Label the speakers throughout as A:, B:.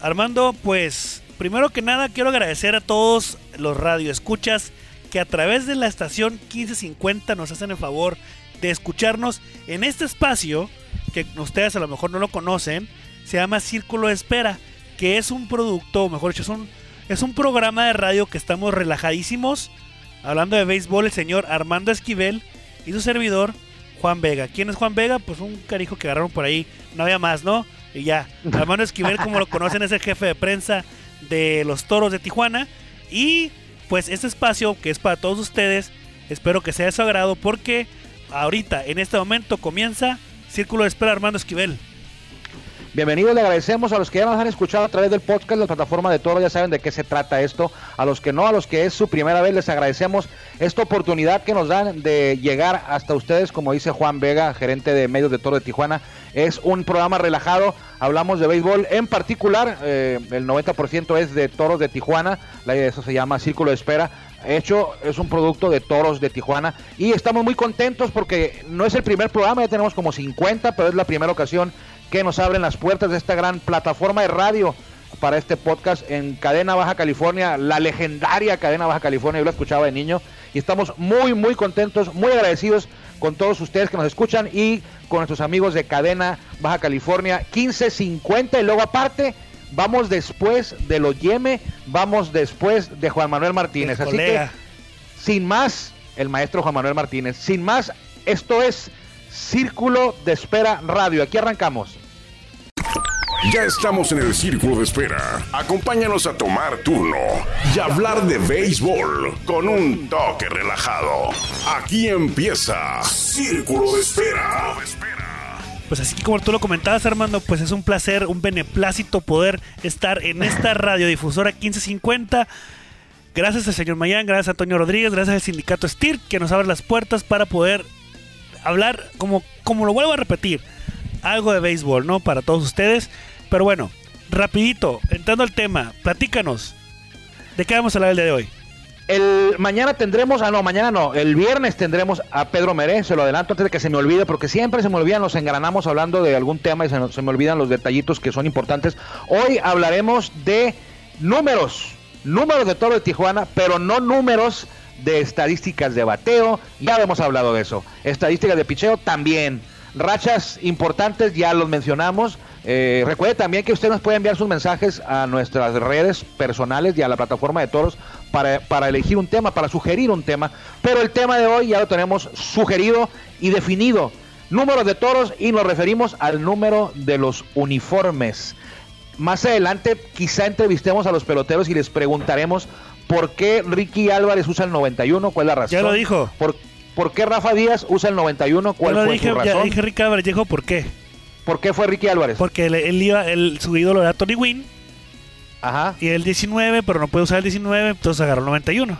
A: Armando, pues primero que nada quiero agradecer a todos los radioescuchas que a través de la estación 1550 nos hacen el favor de escucharnos en este espacio que ustedes a lo mejor no lo conocen, se llama Círculo de Espera, que es un producto, o mejor dicho, es un, es un programa de radio que estamos relajadísimos, hablando de béisbol, el señor Armando Esquivel y su servidor, Juan Vega. ¿Quién es Juan Vega? Pues un carijo que agarraron por ahí, no había más, ¿no? Y ya, Armando Esquivel, como lo conocen, es el jefe de prensa de los Toros de Tijuana. Y pues este espacio que es para todos ustedes, espero que sea de su agrado porque ahorita, en este momento, comienza Círculo de Espera Armando Esquivel.
B: Bienvenidos, le agradecemos a los que ya nos han escuchado a través del podcast, la plataforma de Toro, ya saben de qué se trata esto. A los que no, a los que es su primera vez, les agradecemos esta oportunidad que nos dan de llegar hasta ustedes, como dice Juan Vega, gerente de medios de Toro de Tijuana. Es un programa relajado, hablamos de béisbol, en particular, eh, el 90% es de Toros de Tijuana, eso se llama Círculo de Espera hecho es un producto de Toros de Tijuana y estamos muy contentos porque no es el primer programa, ya tenemos como 50, pero es la primera ocasión que nos abren las puertas de esta gran plataforma de radio para este podcast en Cadena Baja California, la legendaria Cadena Baja California, yo la escuchaba de niño y estamos muy muy contentos, muy agradecidos con todos ustedes que nos escuchan y con nuestros amigos de Cadena Baja California 1550 y luego aparte vamos después de los Yeme, vamos después de Juan Manuel Martínez. Así que, sin más, el maestro Juan Manuel Martínez, sin más, esto es Círculo de Espera Radio. Aquí arrancamos.
C: Ya estamos en el círculo de espera. Acompáñanos a tomar turno y hablar de béisbol con un toque relajado. Aquí empieza Círculo de Espera.
A: Pues así como tú lo comentabas, Armando, pues es un placer, un beneplácito poder estar en esta radiodifusora 1550. Gracias al señor Mayán, gracias a Antonio Rodríguez, gracias al sindicato STIR que nos abre las puertas para poder hablar, como, como lo vuelvo a repetir, algo de béisbol, ¿no? Para todos ustedes. Pero bueno, rapidito, entrando al tema, platícanos. ¿De qué vamos a hablar el día de hoy?
B: El mañana tendremos, ah no, mañana no, el viernes tendremos a Pedro Meré, se lo adelanto antes de que se me olvide, porque siempre se me olvidan, nos engranamos hablando de algún tema y se, se me olvidan los detallitos que son importantes. Hoy hablaremos de números, números de todo de Tijuana, pero no números de estadísticas de bateo, ya hemos hablado de eso. Estadísticas de picheo también. Rachas importantes, ya los mencionamos. Eh, recuerde también que usted nos puede enviar sus mensajes a nuestras redes personales y a la plataforma de toros para, para elegir un tema, para sugerir un tema. Pero el tema de hoy ya lo tenemos sugerido y definido. Números de toros y nos referimos al número de los uniformes. Más adelante quizá entrevistemos a los peloteros y les preguntaremos por qué Ricky Álvarez usa el 91, cuál es la razón.
A: Ya lo dijo.
B: ¿Por, por qué Rafa Díaz usa el 91, cuál
A: Ya lo
B: fue
A: dije,
B: su
A: ya
B: razón?
A: dije Ricky Álvarez, dijo por qué.
B: ¿Por qué fue Ricky Álvarez?
A: Porque él, él iba, él- su ídolo era Tony Wynn
B: Ajá.
A: y el 19, pero no puede usar el 19, entonces agarró el 91.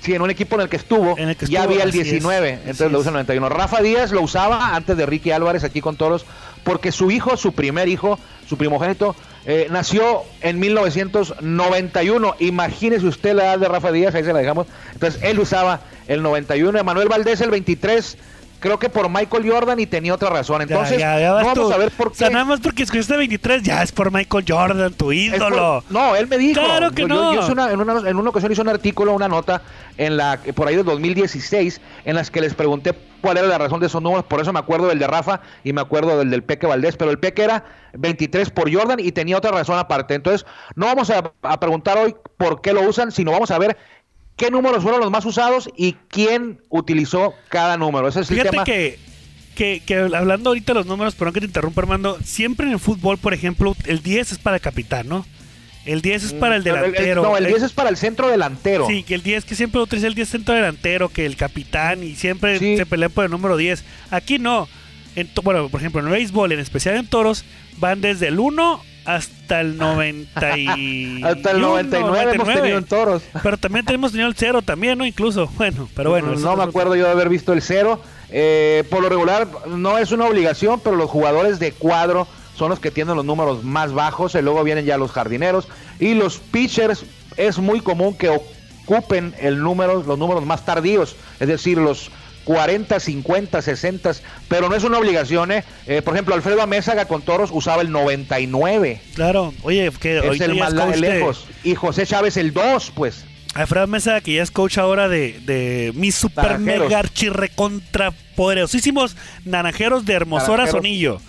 B: Sí, en un equipo en el que estuvo,
A: En el que
B: ya había el
A: así es,
B: 19,
A: así
B: entonces lo usa el 91. Rafa Díaz lo usaba antes de Ricky Álvarez aquí con Toros, porque su hijo, su primer hijo, su primogénito, eh, nació en 1991. Imagínese usted la edad de Rafa Díaz, ahí se la dejamos. Entonces él usaba el 91, Emanuel Valdés el 23, creo que por Michael Jordan y tenía otra razón. Entonces,
A: ya, ya, ya
B: no vamos
A: tú.
B: a ver por
A: O sea,
B: qué.
A: nada más porque escogiste 23, ya es por Michael Jordan, tu
B: por-
A: ídolo.
B: no, él me dijo.
A: Claro que
B: Yo-
A: no.
B: Yo, yo hice una- en, una, en una ocasión hice un artículo, una nota, en la por ahí del 2016, en las que les pregunté cuál era la razón de esos números. Por eso me acuerdo del de Rafa y me acuerdo del del Peque Valdés. Pero el Peque era 23 por Jordan y tenía otra razón aparte. Entonces, no vamos a, a preguntar hoy por qué lo usan, sino vamos a ver qué números fueron los más usados y quién utilizó cada número. Ese es el
A: Fíjate
B: tema.
A: que, que, que hablando ahorita de los números, perdón que te interrumpa, Armando, siempre en el fútbol, por ejemplo, el 10 es para el capitán, ¿no? El 10 es para el
B: Mm, el- el-
A: delantero.
B: no, el
A: Eh,
B: 10 es para el centro delantero.
A: Sí, que el 10 que siempre utiliza el 10 centro delantero, que el capitán y siempre
B: Sí.
A: se pelean por el número 10. Aquí no. En bueno, por ejemplo, en el béisbol, en especial en toros, van desde el 1 hasta el 90 y...
B: Hasta el 99 hemos tenido en toros.
A: Pero también tenemos tenido el 0 también, ¿no? Incluso. Bueno, pero bueno.
B: no me acuerdo yo de haber visto el cero. Eh, por lo regular, no es una obligación, pero los jugadores de cuadro son los que tienen los números más bajos. Y luego vienen ya los jardineros. Y los pitchers es muy común que ocupen el número, los números más tardíos. Es decir, los 40, 50, 60, pero no es una obligación, ¿eh? Eh, por ejemplo, Alfredo Amézaga con Toros usaba el 99.
A: Claro, oye, que
B: Es el más
A: de-
B: lejos. Y José Chávez el 2, pues.
A: Alfredo Mesa, que ya es coach ahora de, de mis super
B: Naranjeros.
A: mega archirrecontra poderosísimos naranjeros de Hermosora
B: Naranjeros.
A: Sonillo.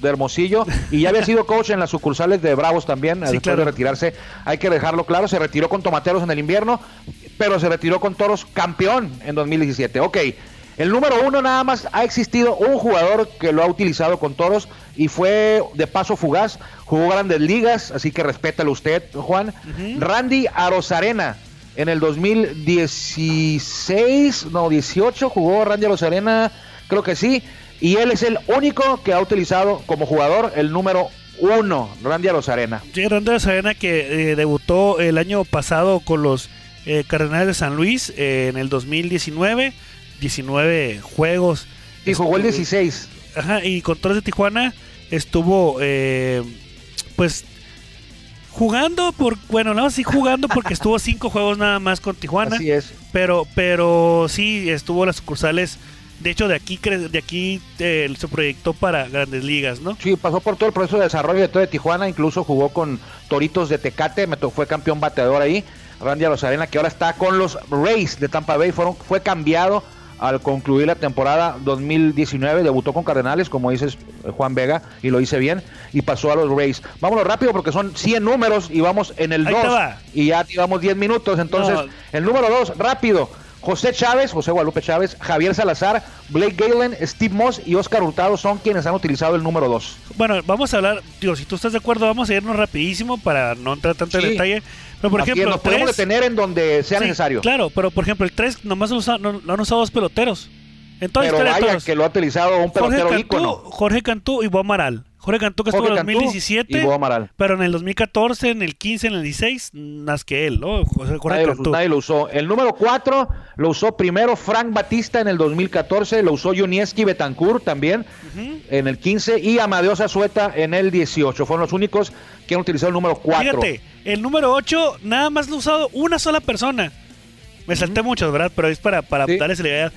B: de Hermosillo y ya había sido coach en las sucursales de Bravos también después
A: claro.
B: de retirarse hay que dejarlo claro se retiró con Tomateros en el invierno pero se retiró con Toros campeón en 2017 ok el número uno nada más ha existido un jugador que lo ha utilizado con Toros y fue de paso fugaz jugó grandes ligas así que respétalo usted Juan. Randy Arozarena en el 2016 no 18 jugó Randy Arozarena creo que sí y él es el único que ha utilizado como jugador el número uno, Randy Arozarena.
A: Sí, Randy Arena que eh, debutó el año pasado con los eh, Cardenales de San Luis eh, en el 2019. 19 juegos.
B: Y jugó el
A: Estuvo-
B: 16.
A: Ajá, y con Torres de Tijuana estuvo, eh, pues, jugando por, bueno, no, sí jugando porque estuvo cinco juegos nada más con Tijuana.
B: Así es.
A: Pero, pero sí estuvo en las sucursales. De hecho, de aquí, de aquí eh, se proyectó para grandes ligas, ¿no?
B: Sí, pasó por todo el proceso de desarrollo de todo de Tijuana, incluso jugó con Toritos de Tecate, me fue campeón bateador ahí. Randy Arozarena, que ahora está con los Rays de Tampa Bay, fueron, fue cambiado al concluir la temporada 2019, debutó con Cardenales, como dices eh, Juan Vega, y lo hice bien, y pasó a los Rays. Vámonos rápido porque son 100 números y vamos en el
A: Ahí
B: 2,
A: te va.
B: y ya llevamos 10 minutos, entonces
A: No.
B: el número 2, rápido. José Chávez, José Guadalupe Chávez, Javier Salazar, Blake Galen, Steve Moss y Oscar Hurtado son quienes han utilizado el número 2.
A: Bueno, vamos a hablar, digo, si tú estás de acuerdo, vamos a irnos rapidísimo para no entrar tanto en detalle. Pero por
B: Así
A: ejemplo,
B: nos podemos
A: tres-
B: detener en donde sea
A: sí,
B: necesario.
A: Claro, pero por ejemplo, el 3 nomás lo, usa- no- lo han usado dos peloteros. En toda la
B: Pero vaya
A: todos.
B: que lo ha utilizado un
A: Jorge
B: pelotero
A: Cantú,
B: ícono.
A: Jorge Cantú y Bo Amaral. Jorge Cantú que estuvo en el
B: Cantú
A: 2017,
B: y Bo Amaral.
A: pero en el 2014, en el 15, en el 16, más que él, ¿no? José- Jorge
B: Nadie lo,
A: Cantú.
B: nadie lo usó. El número 4 lo usó primero Frank Batista en el 2014, lo usó Junieski Betancourt también en el 15 y Amadeo Zazueta en el 18. Fueron los únicos que han utilizado el número 4.
A: Fíjate, el número 8 nada más lo ha usado una sola persona. Me salté muchos, ¿verdad? Pero es para, para
B: Sí.
A: darles la idea.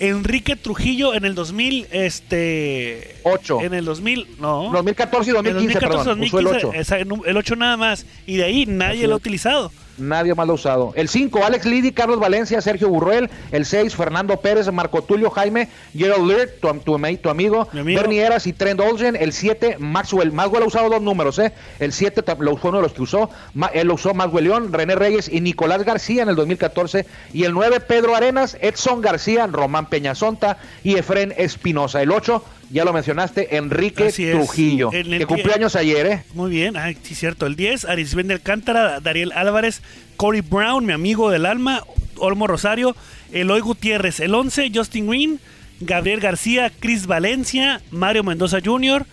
A: Enrique Trujillo en el 2000, este...
B: 8.
A: En el 2000, no.
B: 2014 y 2015,
A: en 2014,
B: perdón. Usó el 8.
A: 2015, esa- el 8 nada más. Y de ahí nadie
B: Así
A: lo ha utilizado.
B: Nadie más lo ha usado. El 5, Alex Liddy, Carlos Valencia, Sergio Burruel. El 6, Fernando Pérez, Marco Tulio Jaime, Gerald Lear, tu, tu tu amigo,
A: Mi amigo.
B: Bernie Eras y Trent Olsen. El 7, Maxwell. Maxwell ha usado dos números, ¿eh? El 7 tam- lo fue uno de los que usó. Ma- él lo usó Maxwell León, René Reyes y Nicolás García en el 2014. Y el 9, Pedro Arenas, Edson García, Román Peñasonta y Efren Espinosa. El 8, ya lo mencionaste, Enrique
A: es.
B: Trujillo,
A: En
B: que cumplió años ayer, ¿eh?
A: Muy bien, ay, sí, cierto. El 10, Arisben de Alcántara, Dariel Álvarez, Corey Brown, mi amigo del alma, Olmo Rosario, Eloy Gutiérrez. El 11, Justin Green, Gabriel García, Chris Valencia, Mario Mendoza Jr.,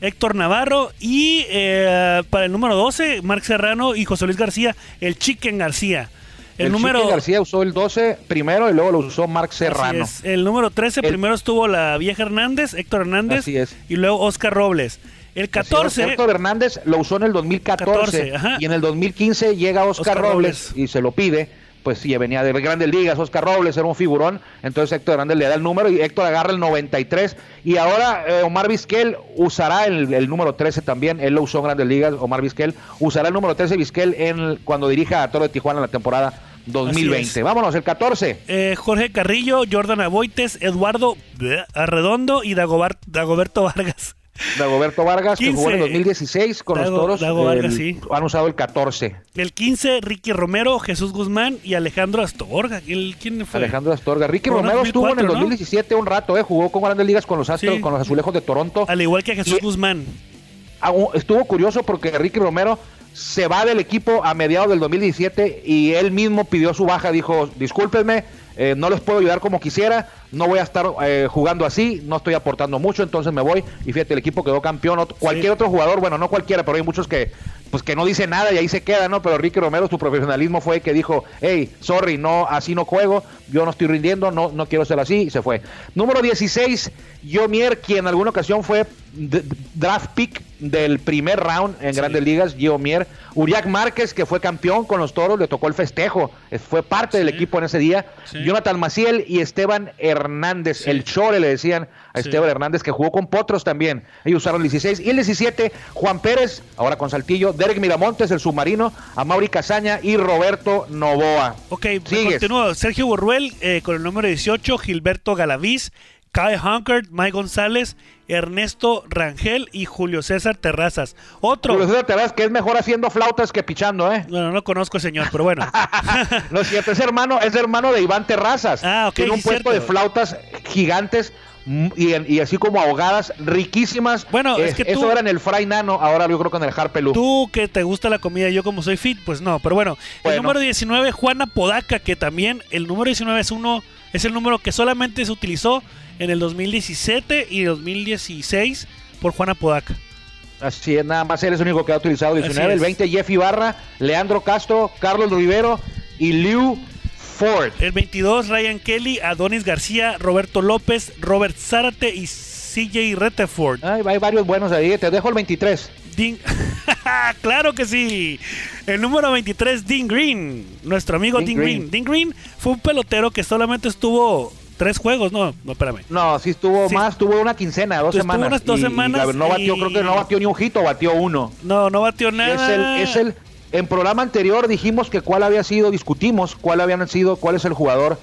A: Héctor Navarro y eh, para el número 12, Marc Serrano y José Luis García, el Chicken García. El,
B: El,
A: número
B: Chiqui García usó el 12 primero y luego lo usó
A: Así
B: Serrano.
A: es. El número 13
B: El-
A: primero estuvo la vieja Hernández, Héctor Hernández
B: Así es.
A: y luego Oscar Robles. El 14
B: Héctor Hernández lo usó en el 2014
A: 14, ajá.
B: y en el 2015 llega Oscar,
A: Oscar
B: Robles,
A: Robles.
B: y se lo pide. Pues sí, venía de grandes ligas, Oscar Robles era un figurón, entonces Héctor Hernández le da el número y Héctor agarra el 93 y ahora eh, Omar Vizquel usará el, el número 13 también, él lo usó en grandes ligas, Omar Vizquel usará el número 13 Vizquel en, cuando dirija a Toro de Tijuana en la temporada 2020.
A: es.
B: Vámonos, el 14.
A: Eh, Jorge Carrillo, Jordan Aboites, Eduardo bleh, Arredondo y Dagoberto Vargas.
B: Dagoberto Vargas, que jugó en el
A: 15.
B: 2016 con
A: Dago-
B: los toros.
A: Dago Vargas,
B: el-
A: sí.
B: Han usado el 14.
A: El 15, Ricky Romero, Jesús Guzmán y Alejandro Astorga. ¿El- ¿Quién fue?
B: Alejandro Astorga. Ricky Romero estuvo en el
A: 2004, ¿no?
B: 2017 un rato, ¿eh? jugó con grandes ligas con los Astros,
A: Sí.
B: con los Azulejos de Toronto.
A: Al igual que Jesús
B: Y-
A: Guzmán.
B: Ah, u- Estuvo curioso porque Ricky Romero se va del equipo a mediados del 2017 y él mismo pidió su baja, dijo, discúlpenme, eh, no les puedo ayudar como quisiera, no voy a estar eh, jugando así, no estoy aportando mucho, entonces me voy. Y fíjate, el equipo quedó campeón. Ot- Cualquier otro jugador, bueno, no cualquiera, pero hay muchos que pues que no dice nada y ahí se queda, ¿no? Pero Ricky Romero, su profesionalismo fue que dijo, hey, sorry, no, así no juego, yo no estoy rindiendo, no, no quiero ser así, y se fue. Número 16, Yomier, quien en alguna ocasión fue draft pick del primer round en Grandes Ligas, Gio Mier. Uriak Márquez, que fue campeón con los toros, le tocó el festejo, fue parte del equipo en ese día. Jonathan Maciel y Esteban Hernández, el Chore le decían a Esteban Hernández, que jugó con Potros también. Ellos usaron el 16. Y el 17, Juan Pérez, ahora con Saltillo, Derek Miramontes, el submarino, a Mauri Casaña y Roberto Novoa.
A: Ok, continúo. Sergio Borruel eh, con el número 18, Gilberto Galaviz, Kai Hunkert, Mike González, Ernesto Rangel y Julio César Terrazas. Otro.
B: Julio César Terrazas, que es mejor haciendo flautas que pichando, ¿eh?
A: Bueno, no conozco, señor, pero bueno.
B: no es cierto, es hermano, es hermano de Iván Terrazas.
A: Ah, ok.
B: Tiene un puesto de flautas gigantes y, así como ahogadas, riquísimas.
A: Bueno, es, que
B: Eso era en el Fray Nano, ahora yo creo que en el Harpelú.
A: Tú que te gusta la comida, yo como soy fit, pues no. Pero bueno, el número 19, Juana Podaca, que también el número 19 es uno, es el número que solamente se utilizó en el 2017 y 2016 por Juan Apodaca.
B: Así es, nada más él es el único que ha utilizado 19. El 20, Jeff Ibarra, Leandro Castro, Carlos Rivero y Liu Ford.
A: El 22, Ryan Kelly, Adonis García, Roberto López, Robert Zárate y CJ Reteford.
B: hay varios buenos ahí. Te dejo el 23.
A: claro que sí. El número 23, Dean Green. Nuestro amigo Dean, Green. Green. Dean Green fue un pelotero que solamente estuvo tres juegos, no, no, espérame.
B: No, sí estuvo más, tuvo una quincena, dos semanas.
A: unas dos semanas.
B: no batió, creo que no batió ni un hito, batió uno.
A: No, no batió nada.
B: Es el, en programa anterior dijimos que cuál había sido, discutimos cuál habían sido, cuál es el jugador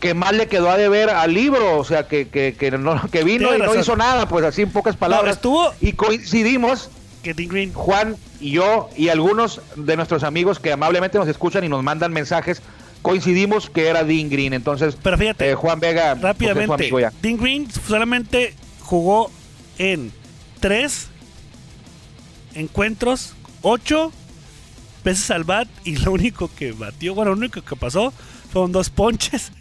B: que más le quedó a deber al libro, o sea, que, que, que, no, que vino y no hizo nada, pues así en pocas palabras.
A: estuvo...
B: Y coincidimos
A: que Green.
B: Juan y yo y algunos de nuestros amigos que amablemente nos escuchan y nos mandan mensajes coincidimos que era Dean Green. Entonces,
A: Pero fíjate,
B: eh, Juan Vega.
A: Pues, rápidamente, Dean Green solamente jugó en tres encuentros, ocho veces al bat y lo único que batió, bueno, lo único que pasó fueron dos ponches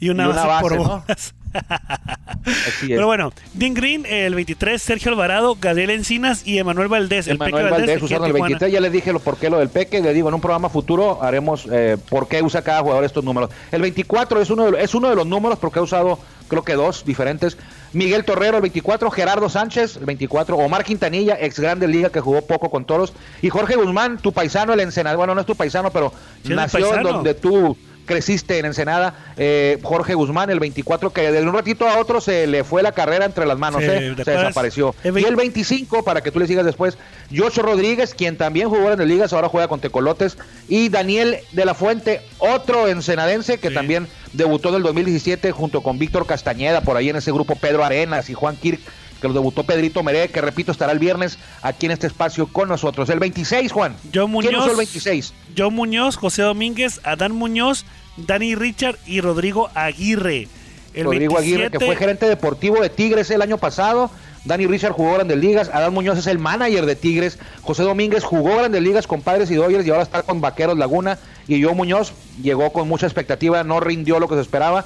A: y una, base, por bolas. Pero bueno, Dean Green, el 23, Sergio Alvarado, Gabriel Encinas y Emanuel Valdés.
B: El Emanuel Valdés, usaron el 23. Ya les dije lo, por qué lo del Peque. Le digo, en un programa futuro haremos eh, por qué usa cada jugador estos números. El 24 es uno de, es uno de los números porque ha usado, creo que dos diferentes. Miguel Torrero, el 24. Gerardo Sánchez, el 24. Omar Quintanilla, ex grande liga que jugó poco con toros. Y Jorge Guzmán, tu paisano, el Ensenado. Bueno, no es tu paisano, pero nació donde tú creciste en Ensenada. Eh, Jorge Guzmán, el 24, que de un ratito a otro se le fue la carrera entre las manos, eh, se desapareció. y el 25, para que tú le sigas después, Yocho Rodríguez, quien también jugó en el Ligas, ahora juega con Tecolotes. Y Daniel de la Fuente, otro ensenadense que también debutó en el 2017 junto con Víctor Castañeda, por ahí en ese grupo Pedro Arenas y Juan Kirk que lo debutó Pedrito Meré, que repito, estará el viernes aquí en este espacio con nosotros. El 26, Juan.
A: Yo Muñoz.
B: ¿Quién usó el 26?
A: Yo Muñoz, José Domínguez, Adán Muñoz, Dani Richard y Rodrigo Aguirre.
B: Rodrigo Aguirre, que fue gerente deportivo de Tigres el año pasado. Dani Richard jugó Grandes Ligas, Adán Muñoz es el manager de Tigres, José Domínguez jugó Grandes Ligas con Padres y Dodgers y ahora está con Vaqueros Laguna y yo Muñoz llegó con mucha expectativa, no rindió lo que se esperaba.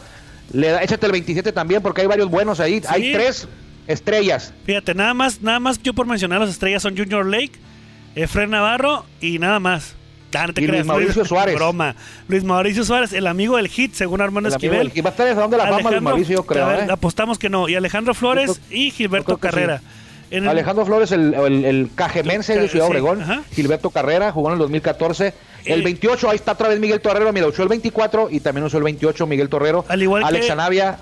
B: Le da, échate el 27 también porque hay varios buenos ahí, hay tres estrellas.
A: Fíjate, nada más, nada más yo por mencionar las estrellas son Junior Lake, Efren Navarro y nada más.
B: Ah, no te Luis Mauricio Suárez.
A: Broma. Luis Mauricio Suárez, el amigo del hit, según Armando Esquivel.
B: va a estar de la fama Luis Mauricio, creo. ¿eh?
A: Apostamos que no. Y Alejandro Flores y Gilberto Carrera.
B: Alejandro Flores, el, el, cajemense de Ciudad Obregón. Gilberto Carrera, jugó en el 2014. El 28, ahí está otra vez Miguel Torrero, mira, usó el 24 y también usó el 28 Miguel Torrero.
A: Al igual
B: Alex Anavia,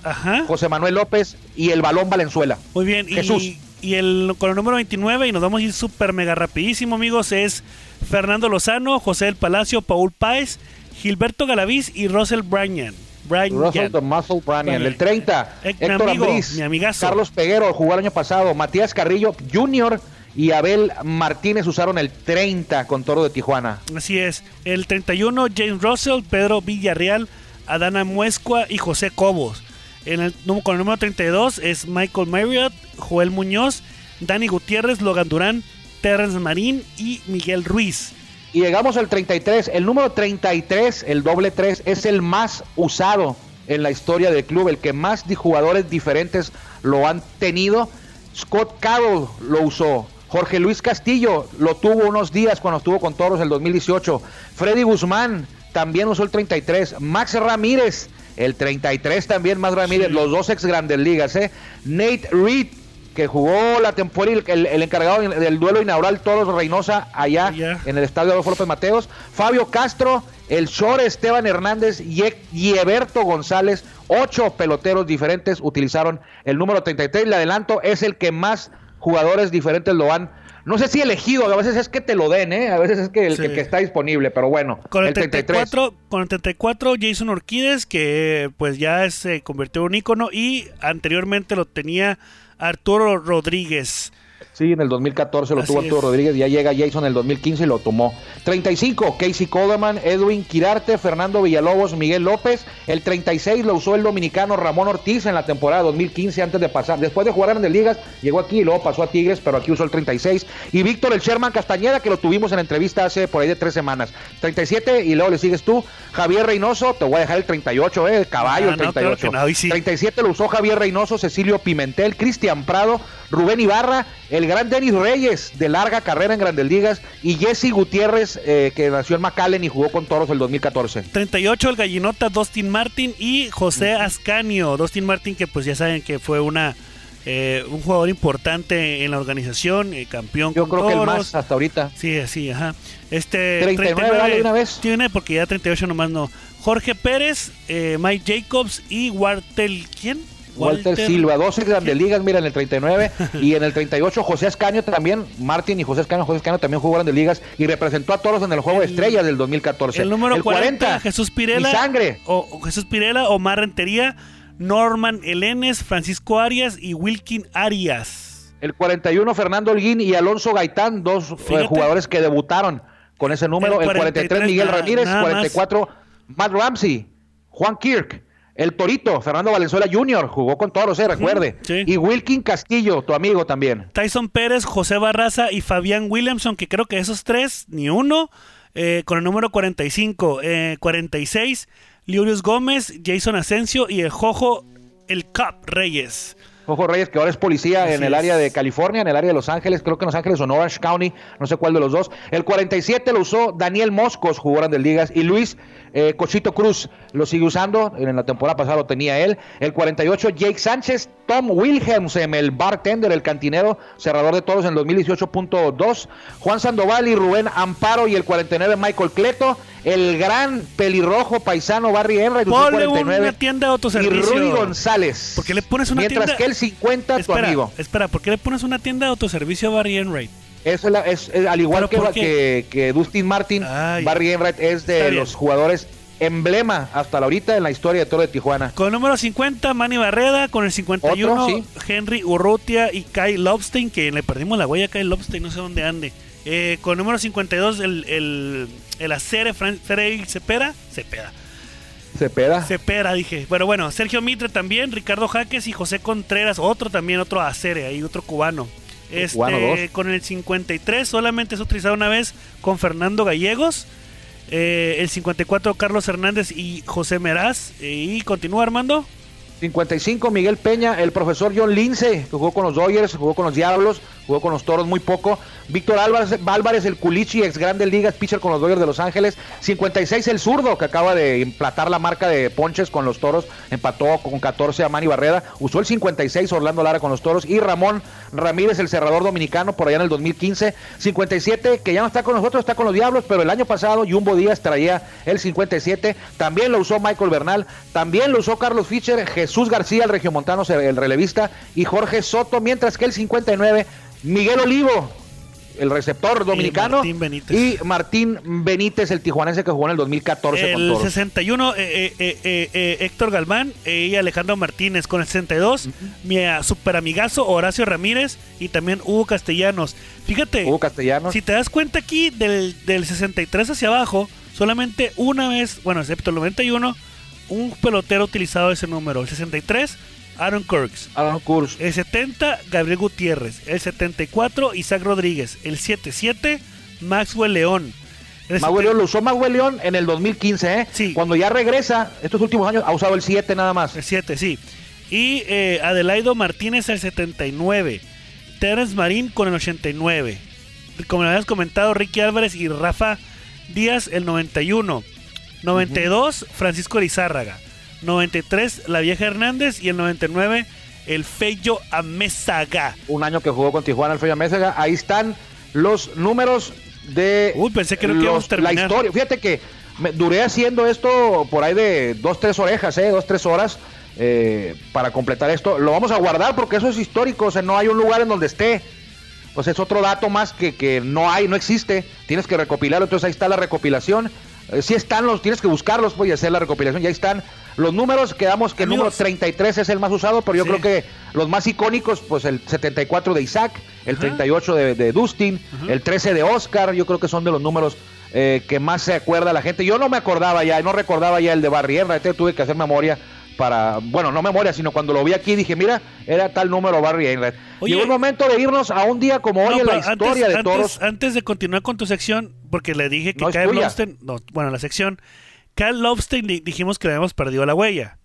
B: José Manuel López y el balón Valenzuela.
A: Muy bien, Jesús. Y, el, con el número 29, y nos vamos a ir súper mega rapidísimo, amigos, es Fernando Lozano, José del Palacio, Paul Páez, Gilberto Galaviz y Russell Bryan.
B: Russell the Muscle Bryan. El 30, eh, Héctor
A: amigo, mi amigazo.
B: Carlos Peguero, jugó el año pasado. Matías Carrillo Jr., y Abel Martínez usaron el 30 con Toro de Tijuana.
A: Así es. El 31, James Russell, Pedro Villarreal, Adana Muescua y José Cobos. En el, con el número 32 es Michael Marriott, Joel Muñoz, Dani Gutiérrez, Logan Durán, Terrence Marín y Miguel Ruiz.
B: Y llegamos al 33. El número 33, el doble 3, es el más usado en la historia del club, el que más jugadores diferentes lo han tenido. Scott Carroll lo usó. Jorge Luis Castillo lo tuvo unos días cuando estuvo con Toros el 2018. Freddy Guzmán también usó el 33. Max Ramírez, el 33 también, más Ramírez, los dos ex grandes ligas. ¿eh? Nate Reed que jugó la temporada, el, el, encargado del duelo inaugural Toros Reynosa allá en el estadio Adolfo López Mateos, Fabio Castro, el Shore Esteban Hernández y, y Eberto González, ocho peloteros diferentes utilizaron el número 33. Le adelanto, es el que más jugadores diferentes lo han. No sé si elegido, a veces es que te lo den, ¿eh? a veces es que el
A: Sí.
B: que, que está disponible, pero bueno,
A: Con el,
B: el 33.
A: 34, con el 34 Jason Orquídez, que pues ya se convirtió en un ícono y anteriormente lo tenía Arturo Rodríguez.
B: Sí, en el 2014 lo
A: Así
B: tuvo Arturo
A: es.
B: Rodríguez, ya llega Jason en el 2015 y lo tomó. 35, Casey Coleman, Edwin Quirarte, Fernando Villalobos, Miguel López. El 36 lo usó el dominicano Ramón Ortiz en la temporada 2015 antes de pasar. Después de jugar en Grandes Ligas, llegó aquí y luego pasó a Tigres, pero aquí usó el 36. Y Víctor el Sherman Castañeda, que lo tuvimos en la entrevista hace por ahí de tres semanas. 37 y luego le sigues tú. Javier Reynoso, te voy a dejar el 38, eh, el caballo,
A: Ah,
B: el
A: no, claro
B: 38.
A: que no, y sí.
B: 37 lo usó Javier Reynoso, Cecilio Pimentel, Cristian Prado, Rubén Ibarra, el gran Denis Reyes, de larga carrera en Grandes Ligas, y Jesse Gutiérrez, eh, que nació en McAllen y jugó con Toros el 2014.
A: 38 el gallinota Dustin Martin y José Ascanio. Dustin Martin que pues ya saben que fue una eh, un jugador importante en la organización, eh, campeón
B: Yo
A: con
B: creo que el más hasta ahorita.
A: Sí, sí, ajá. Este
B: 39, dale de una vez.
A: Tiene porque ya 38 nomás no. Jorge Pérez, eh, Mike Jacobs y Walter ¿quién?
B: Walter, Silva, 12 Grandes Ligas, mira, en el 39 y en el 38 José Ascaño también, Martín y José Ascaño, José Ascaño también jugó Grandes Ligas y representó a Toros en el Juego de
A: El-
B: Estrellas del 2014.
A: El número 40, Jesús Pirela.
B: Mi sangre.
A: O, o Jesús Pirela, Omar Rentería, Norman Elenes, Francisco Arias y Wilkin Arias.
B: El 41 Fernando Holguín y Alonso Gaitán, dos eh,
A: Fíjate.
B: jugadores que debutaron con ese número.
A: El
B: El 43,
A: 43,
B: Miguel Ramírez,
A: nada
B: 44 Matt Ramsey, Juan Kirk. El Torito, Fernando Valenzuela Jr., jugó con toros, eh, recuerde.
A: sí.
B: Y Wilkin Castillo, tu amigo también.
A: Tyson Pérez, José Barraza y Fabián Williamson, que creo que esos tres, ni uno, eh, con el número 45. Eh, 46, Liurius Gómez, Jason Asensio y el Jojo, el Cap Reyes.
B: Jojo Reyes, que ahora es policía
A: Así
B: en el
A: es.
B: área de California, en el área de Los Ángeles, creo que en Los Ángeles o en Orange County, no sé cuál de los dos. El 47 lo usó Daniel Moscos, jugó Grandes Ligas, y Luis eh, Cochito Cruz lo sigue usando, en la temporada pasada lo tenía él. El 48, Jake Sánchez, Tom Wilhelmsen, el bartender, el cantinero, cerrador de todos en el 2018.2, Juan Sandoval y Rubén Amparo, y el 49, Michael Cleto, el gran pelirrojo paisano Barry el
A: Ponle
B: 49,
A: una tienda de
B: y
A: autoservicio.
B: Rudy González.
A: ¿Por qué le pones una
B: Mientras
A: tienda?
B: que el 50, tu
A: espera,
B: amigo.
A: espera, ¿por qué le pones una tienda de autoservicio a Barry Enright?
B: Eso es, la- es- es- al igual que, que, que Dustin Martin. Barry Enright es de los jugadores emblema hasta la ahorita en la historia de Toro de Tijuana.
A: Con el número 50, Manny Barreda. Con el 51,
B: Otro, sí.
A: Henry Urrutia y Kai Lobstein, que le perdimos la huella a Kai Lobstein, no sé dónde ande. Eh, con el número 52, el, el, el Acere Freddy Cepeda. Cepeda.
B: Cepeda.
A: Cepeda, dije. Bueno, bueno, Sergio Mitre también, Ricardo Jaques y José Contreras, otro también, otro Acere, ahí otro cubano. Este,
B: cubano, dos.
A: con el 53 solamente es utilizado una vez con Fernando Gallegos. Eh, el 54 Carlos Hernández y José Meraz. Eh, y continúa Armando.
B: 55 Miguel Peña, el profesor John Lince, que jugó con los Dodgers, jugó con los Diablos, jugó con los Toros muy poco. Víctor Álvarez, Álvarez el Culichi, ex Grandes Ligas, pitcher con los Dodgers de Los Ángeles. 56 el zurdo, que acaba de emplatar la marca de ponches con los Toros, empató con 14 a Manny Barrera. Usó el 56 Orlando Lara con los Toros. Y Ramón Ramírez, el cerrador dominicano, por allá en el 2015. 57, que ya no está con nosotros, está con los Diablos, pero el año pasado Jumbo Díaz traía el 57. También lo usó Michael Bernal, también lo usó Carlos Fischer, Jesús García, el regiomontano, el relevista, y Jorge Soto, mientras que el 59, Miguel Olivo, el receptor dominicano,
A: Martín Benítez.
B: y Martín Benítez, el tijuanense que jugó en el 2014 con
A: El
B: Toros.
A: 61, eh, eh, eh, Héctor Galván y Alejandro Martínez. Con el 62, mi ah, super amigazo Horacio Ramírez y también Hugo Castellanos. Fíjate,
B: Hugo Castellanos.
A: si te das cuenta aquí, del, del 63 hacia abajo, solamente una vez, bueno, excepto el 91, un pelotero utilizado ese número. El 63, Aaron Kirks.
B: Aaron Kurz.
A: El 70, Gabriel Gutiérrez. El 74, Isaac Rodríguez. El 77, Maxwell León. El
B: Maguel León lo usó Maguel León en el 2015, ¿eh?
A: Sí.
B: Cuando ya regresa, estos últimos años, ha usado el 7 nada más.
A: El 7, sí. Y eh, Adelaido Martínez el 79. Terence Marín con el 89. Como le habías comentado, Ricky Álvarez y Rafa Díaz el 91. 92, Francisco Lizárraga. 93, La Vieja Hernández. Y el 99, el Feyo Amézaga.
B: Un año que jugó con Tijuana el Feyo Amézaga. Ahí están los números de
A: Uy, pensé que no íbamos a terminar.
B: la historia. Fíjate que me, duré haciendo esto por ahí de dos, tres orejas, ¿eh? dos, tres horas eh, para completar esto. Lo vamos a guardar porque eso es histórico, o sea, no hay un lugar en donde esté. Pues es otro dato más que, que no hay, no existe. Tienes que recopilarlo, entonces ahí está la recopilación. Eh, sí están los, tienes que buscarlos pues, y hacer la recopilación. Ya están los números. Quedamos que el número 33 es el más usado, pero yo
A: Sí.
B: creo que los más icónicos, pues el 74 de Isaac, el 38 de, de Dustin, el 13 de Oscar, yo creo que son de los números eh, que más se acuerda la gente. Yo no me acordaba ya, no recordaba ya el de Barry Enright, tuve que hacer memoria para, bueno, no memoria, sino cuando lo vi aquí dije, mira, era tal número Barry Enright. Llegó el momento de irnos a un día como hoy
A: No,
B: en la historia de
A: antes, antes, antes de continuar con tu sección, porque le dije que
B: No
A: Kyle. Lobstein, no, bueno, la sección, Kyle Lobstein di- dijimos que le habíamos perdido la huella.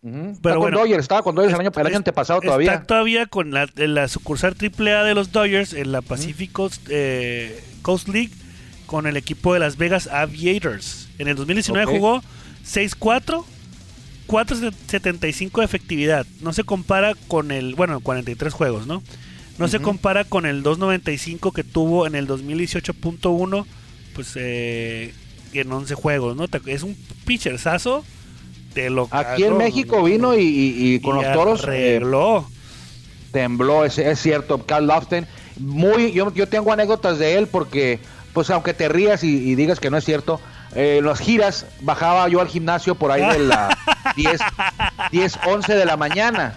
B: Está
A: pero
B: con
A: bueno,
B: Dodgers, estaba con Dodgers el año, el año antepasado todavía.
A: Está todavía con la, la sucursal AAA de los Dodgers en la Pacific Coast, eh, Coast League con el equipo de Las Vegas Aviators. En el 2019
B: Ok.
A: jugó 6-4, 4.75 de efectividad. No se compara con el, bueno, 43 juegos, ¿no? No se compara con el 2.95 que tuvo en el 2018.1, pues eh, en 11 juegos, ¿no? Es un pitcherzazo de lo
B: Aquí en México vino y, y- y con los toros eh,
A: arregló.
B: tembló, es, es cierto, Carl Lofton. Muy, yo, yo tengo anécdotas de él porque, pues aunque te rías y, digas que no es cierto, eh, en las giras bajaba yo al gimnasio por ahí de las 10, 10, 11 de la mañana.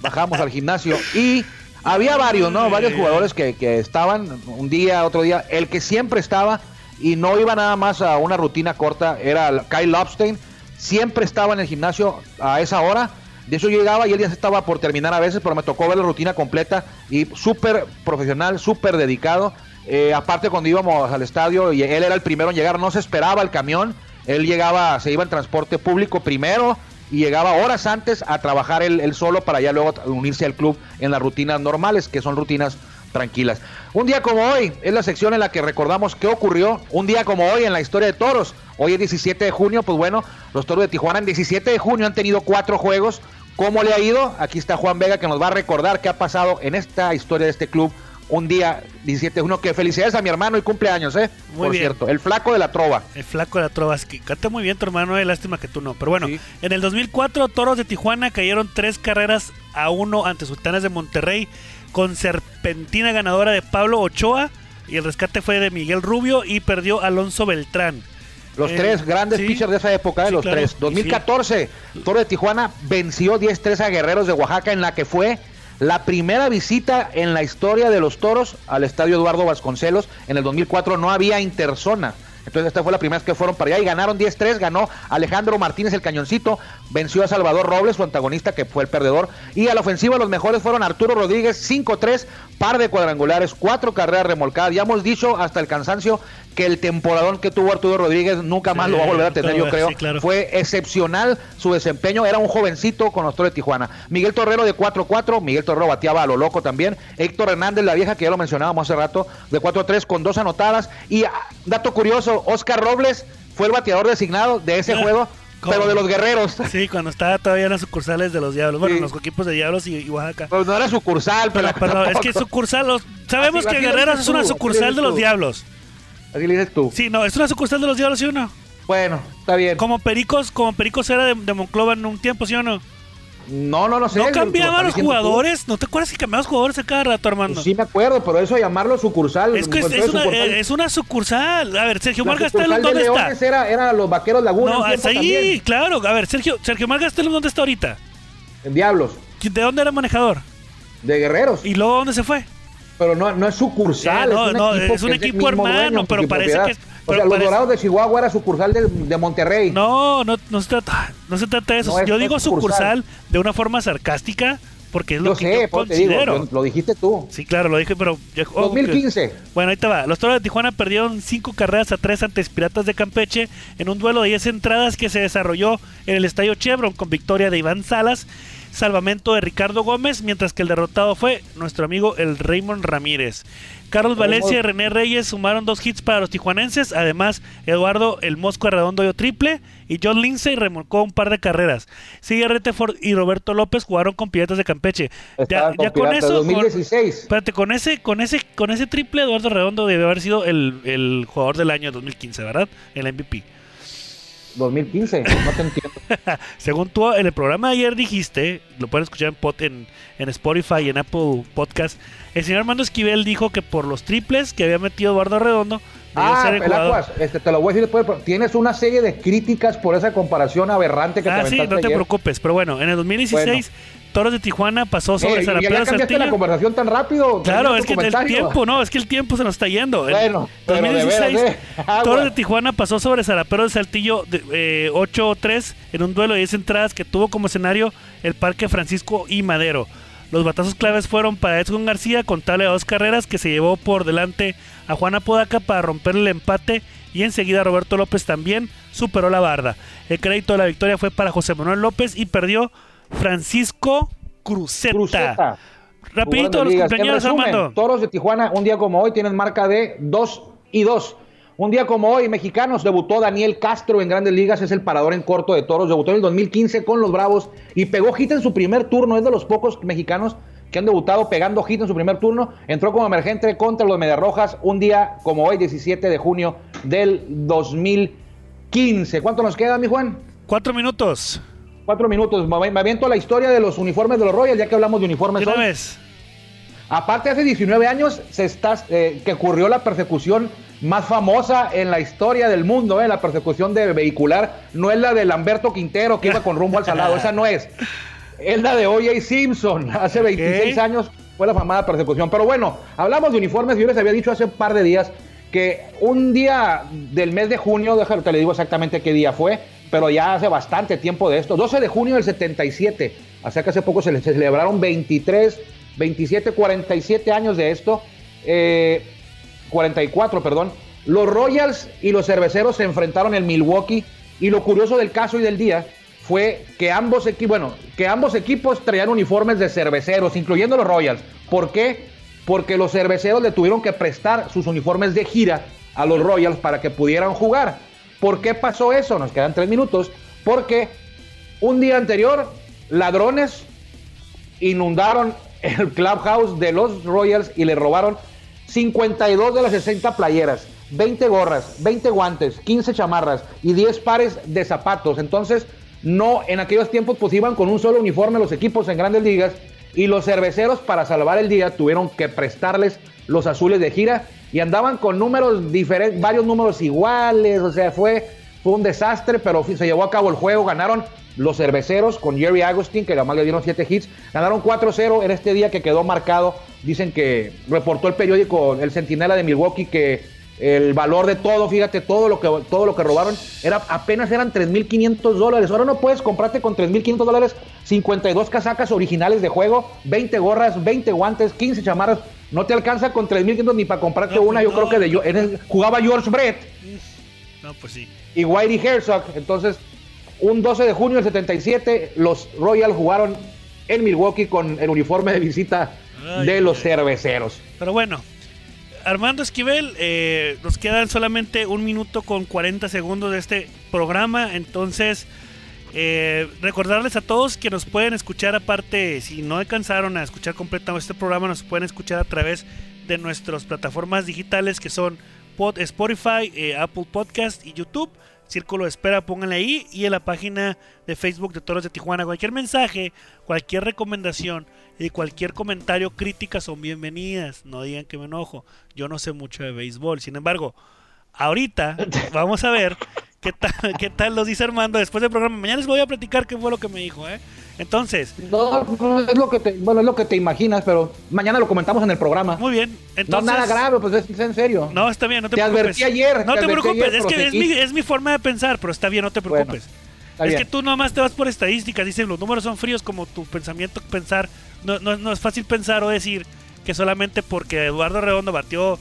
B: Bajábamos al gimnasio y había varios, ¿no? Varios jugadores que, que estaban un día, otro día. El que siempre estaba y no iba nada más a una rutina corta era Kyle Lobstein. Siempre estaba en el gimnasio a esa hora. De hecho, yo llegaba y él ya estaba por terminar a veces, pero me tocó ver la rutina completa y súper profesional, súper dedicado. Eh, aparte, cuando íbamos al estadio y él era el primero en llegar, no se esperaba el camión. Él llegaba, se iba en transporte público primero y llegaba horas antes a trabajar él, solo para ya luego unirse al club en las rutinas normales, que son rutinas tranquilas. Un día como hoy es la sección en la que recordamos qué ocurrió un día como hoy en la historia de toros. Hoy es 17 de junio, pues bueno, los toros de Tijuana en 17 de junio han tenido cuatro juegos. ¿Cómo le ha ido? Aquí está Juan Vega que nos va a recordar qué ha pasado en esta historia de este club. Un día 17 de junio, que felicidades a mi hermano y cumpleaños, ¿eh?
A: Muy
B: Por
A: bien.
B: cierto, el flaco de la trova.
A: El flaco de la trova, es que canta muy bien tu hermano, eh, lástima que tú no. Pero bueno,
B: Sí.
A: en el 2004 Toros de Tijuana cayeron tres carreras a uno ante Sultanes de Monterrey con serpentina ganadora de Pablo Ochoa y el rescate fue de Miguel Rubio y perdió Alonso Beltrán.
B: Los
A: Eh,
B: tres grandes
A: sí.
B: pitchers de esa época, de
A: Sí,
B: los
A: claro.
B: tres.
A: Y
B: 2014, Toro de Tijuana venció 10-3 a Guerreros de Oaxaca en la que fue la primera visita en la historia de los Toros al estadio Eduardo Vasconcelos. En el 2004 no había interzona. Entonces esta fue la primera vez que fueron para allá y ganaron 10-3, ganó Alejandro Martínez el cañoncito, venció a Salvador Robles, su antagonista que fue el perdedor, y a la ofensiva los mejores fueron Arturo Rodríguez, 5-3, par de cuadrangulares, cuatro carreras remolcadas, ya hemos dicho hasta el cansancio que el temporadón que tuvo Arturo Rodríguez nunca más
A: Sí,
B: lo va a volver a tener, yo creo,
A: sí, claro.
B: fue excepcional su desempeño, era un jovencito con los Toros de Tijuana. Miguel Torrero de 4-4, Miguel Torrero bateaba a lo loco también. Héctor Hernández, la vieja que ya lo mencionábamos hace rato, de 4-3 con dos anotadas. Y ah, dato curioso, Oscar Robles fue el bateador designado de ese
A: Ah,
B: juego, pero de los guerreros.
A: Sí, cuando estaba todavía en las sucursales de los Diablos. Bueno,
B: Sí.
A: en los equipos de Diablos y, y Oaxaca.
B: Pues no era sucursal, pero,
A: Pero, pero es que sucursal, los- sabemos que Guerreros es una sucursal de los. Diablos.
B: Así le dices tú.
A: Sí, no, es una sucursal de los Diablos, ¿sí o no?
B: Bueno, está bien.
A: Como Pericos, como Pericos era de, de Monclova en un tiempo, ¿sí o no?
B: No, no, no sé.
A: ¿No
B: lo- lo
A: cambiaban
B: estás
A: los
B: tú.
A: jugadores? ¿No te acuerdas que cambiaban los jugadores a cada rato, Armando?
B: Pues sí me acuerdo, pero eso llamarlo sucursal.
A: es que es, una,
B: sucursal-
A: es una sucursal. A ver, Sergio Margastelum, ¿dónde está?
B: Leones Era, era los vaqueros Laguna.
A: No,
B: tiempo
A: ahí,
B: también,
A: claro. A ver, Sergio, Sergio Margastelum, ¿dónde está ahorita?
B: En Diablos,
A: ¿De dónde era manejador?
B: de guerreros.
A: ¿Y luego dónde se fue?
B: Pero no, no es sucursal,
A: Eh, no,
B: es un
A: no,
B: equipo,
A: es un equipo hermano, pero parece que es-
B: O
A: pero
B: sea, los
A: parece-
B: Dorados de Chihuahua era sucursal de, de Monterrey.
A: No, no, no se trata, no se trata de eso.
B: No,
A: Yo
B: es
A: digo
B: sucursal.
A: sucursal de una forma sarcástica porque es lo
B: yo
A: que
B: sé,
A: yo
B: pues digo,
A: considero.
B: lo, dijiste tú.
A: Sí, claro, lo dije, pero... ya- oh,
B: 2015.
A: Bueno, ahí te va. Los Toros de Tijuana perdieron cinco carreras a tres ante Piratas de Campeche en un duelo de 10 entradas que se desarrolló en el Estadio Chevron con victoria de Iván Salas. Salvamento de Ricardo Gómez, mientras que el derrotado fue nuestro amigo el Raymond Ramírez. Carlos Valencia y René Reyes sumaron dos hits para los tijuanenses. Además, Eduardo El Mosco Redondo dio triple y John Lindsay remolcó un par de carreras. Sigue Reteford y Roberto López jugaron con Piratas de Campeche.
B: Ya, ya con eso. 2016.
A: Con, espérate, con ese, con ese, con ese triple, Eduardo Redondo debe haber sido el, el jugador del año 2015, ¿verdad? El MVP.
B: 2015, no te entiendo.
A: Según tú en el programa de ayer dijiste, lo pueden escuchar en, en, Spotify y en Apple Podcast, el señor Armando Esquivel dijo que por los triples que había metido Eduardo Redondo,
B: Ah, el este, te lo voy a decir después, tienes una serie de críticas por esa comparación aberrante que
A: ah,
B: te
A: sí, no te preocupes, pero bueno, en el 2016 Toros de Tijuana pasó sobre
B: eh, ¿Ya cambiaste la conversación tan rápido?
A: Claro, es que el tiempo, no, es que el tiempo se nos está yendo.
B: Bueno,
A: en 2016, de Toros de Tijuana pasó sobre Zarapero de Saltillo de, 8-3 eh, en un duelo de 10 entradas que tuvo como escenario el Parque Francisco y Madero. Los batazos claves fueron para Edson García con tal de dos carreras que se llevó por delante a Juana Podaca para romper el empate y enseguida Roberto López también superó la barda. El crédito de la victoria fue para José Manuel López y perdió Francisco Cruzeta. Rapidito, los compañeros Armando.
B: Toros de Tijuana, un día como hoy, tienen marca de 2 y 2. Un día como hoy, mexicanos, debutó Daniel Castro en Grandes Ligas, es el parador en corto de Toros, debutó en el 2015 con los Bravos y pegó hit en su primer turno, es de los pocos mexicanos que han debutado pegando hit en su primer turno, entró como emergente contra los Mediarrojas un día como hoy, 17 de junio del 2015. ¿Cuánto nos queda, mi Juan?
A: Cuatro minutos.
B: Cuatro minutos. Me aviento la historia de los uniformes de los Royals, ya que hablamos de uniformes.
A: ¿Qué vez?
B: Aparte, hace 19 años se está, eh, que ocurrió la persecución más famosa en la historia del mundo, eh, la persecución de vehicular. No es la de Lamberto Quintero que iba con rumbo al salado, esa no es. Es la de O.J. Simpson. Hace 26 años fue la famada persecución. Pero bueno, hablamos de uniformes. Yo les había dicho hace un par de días que un día del mes de junio, déjalo, te le digo exactamente qué día fue, pero ya hace bastante tiempo de esto, 12 de junio del 77, o sea que hace poco se, celebraron 23, 27, 47 años de esto, 44, eh, perdón, los Royals y los cerveceros se enfrentaron en Milwaukee y lo curioso del caso y del día fue que ambos, bueno, que ambos equipos traían uniformes de cerveceros, incluyendo los Royals. ¿Por qué? Porque los cerveceros le tuvieron que prestar sus uniformes de gira a los Royals para que pudieran jugar. ¿Por qué pasó eso? Nos quedan tres minutos. Porque un día anterior, ladrones inundaron el clubhouse de los Royals y le robaron 52 de las 60 playeras, 20 gorras, 20 guantes, 15 chamarras y 10 pares de zapatos. Entonces, no, en aquellos tiempos pues iban con un solo uniforme los equipos en grandes ligas y los cerveceros para salvar el día tuvieron que prestarles los azules de gira y andaban con números diferentes, varios números iguales, o sea, fue, fue un desastre, pero se llevó a cabo el juego, ganaron los cerveceros con Jerry Agustín, que además le dieron 7 hits, ganaron 4-0 en este día que quedó marcado, dicen que reportó el periódico El Centinela de Milwaukee que el valor de todo, fíjate, todo lo que, todo lo que robaron, era, apenas eran 3.500 dólares. Ahora no puedes comprarte con 3.500 dólares 52 casacas originales de juego, 20 gorras, 20 guantes, 15 chamarras. No te alcanza con 3.500 ni para comprarte una. Yo creo que de, en jugaba George Brett.
A: No, pues sí.
B: Y Whitey Herzog. Entonces, un 12 de junio del 77, los Royals jugaron en Milwaukee con el uniforme de visita de los cerveceros.
A: Pero bueno, Armando Esquivel, eh, nos quedan solamente un minuto con 40 segundos de este programa, entonces eh, recordarles a todos que nos pueden escuchar aparte, si no alcanzaron a escuchar completo este programa, nos pueden escuchar a través de nuestras plataformas digitales que son Spotify, eh, Apple Podcast y YouTube. Círculo de espera, pónganle ahí y en la página de Facebook de Toros de Tijuana. Cualquier mensaje, cualquier recomendación y cualquier comentario, crítica son bienvenidas. No digan que me enojo. Yo no sé mucho de béisbol. Sin embargo, ahorita vamos a ver qué tal, qué tal los dice Armando después del programa. Mañana les voy a platicar qué fue lo que me dijo, ¿eh? Entonces.
B: No, es lo que te, bueno, es lo que te imaginas, pero mañana lo comentamos en el programa.
A: Muy bien.
B: no nada grave, pues es, en serio.
A: No, está bien, no te,
B: te
A: preocupes.
B: Advertí ayer.
A: No te, preocupes, es que es mi, es mi, forma de pensar, pero está bien, no te preocupes. Es que tú nomás te vas por estadísticas, dicen los números son fríos como tu pensamiento pensar. No, no, no es fácil pensar o decir que solamente porque Eduardo Redondo batió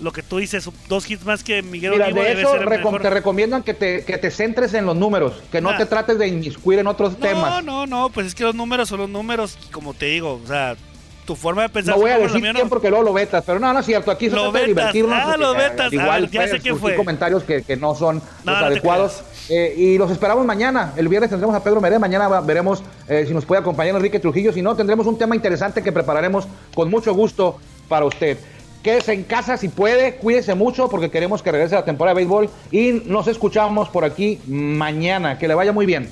A: lo que tú dices, dos hits más que Miguel
B: Mira,
A: Olivo
B: de
A: debe
B: eso
A: ser
B: recom- te recomiendan que te, que te centres en los números, que no
A: Ah.
B: te trates de inmiscuir en otros
A: No,
B: temas.
A: no, no, pues es que los números son los números, como te digo, o sea, tu forma de pensar
B: No voy a decir quién
A: no.
B: porque luego lo vetas, pero no, no es cierto. Aquí se
A: Lo
B: trata de
A: vetas.
B: divertirnos.
A: Ah, lo vetas.
B: Igual
A: ver, ya sé
B: surgir
A: fue.
B: comentarios que, que no son
A: No,
B: los
A: no
B: adecuados. Eh, y los esperamos mañana. El viernes tendremos a Pedro Meré. Mañana veremos eh, si nos puede acompañar Enrique Trujillo. Si no, tendremos un tema interesante que prepararemos con mucho gusto para usted. Quédese en casa si puede, cuídese mucho porque queremos que regrese la temporada de béisbol y nos escuchamos por aquí mañana. Que le vaya muy bien.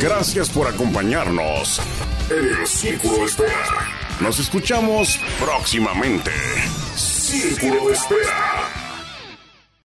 C: Gracias por acompañarnos en el Círculo de Espera. Nos escuchamos próximamente. Círculo de Espera.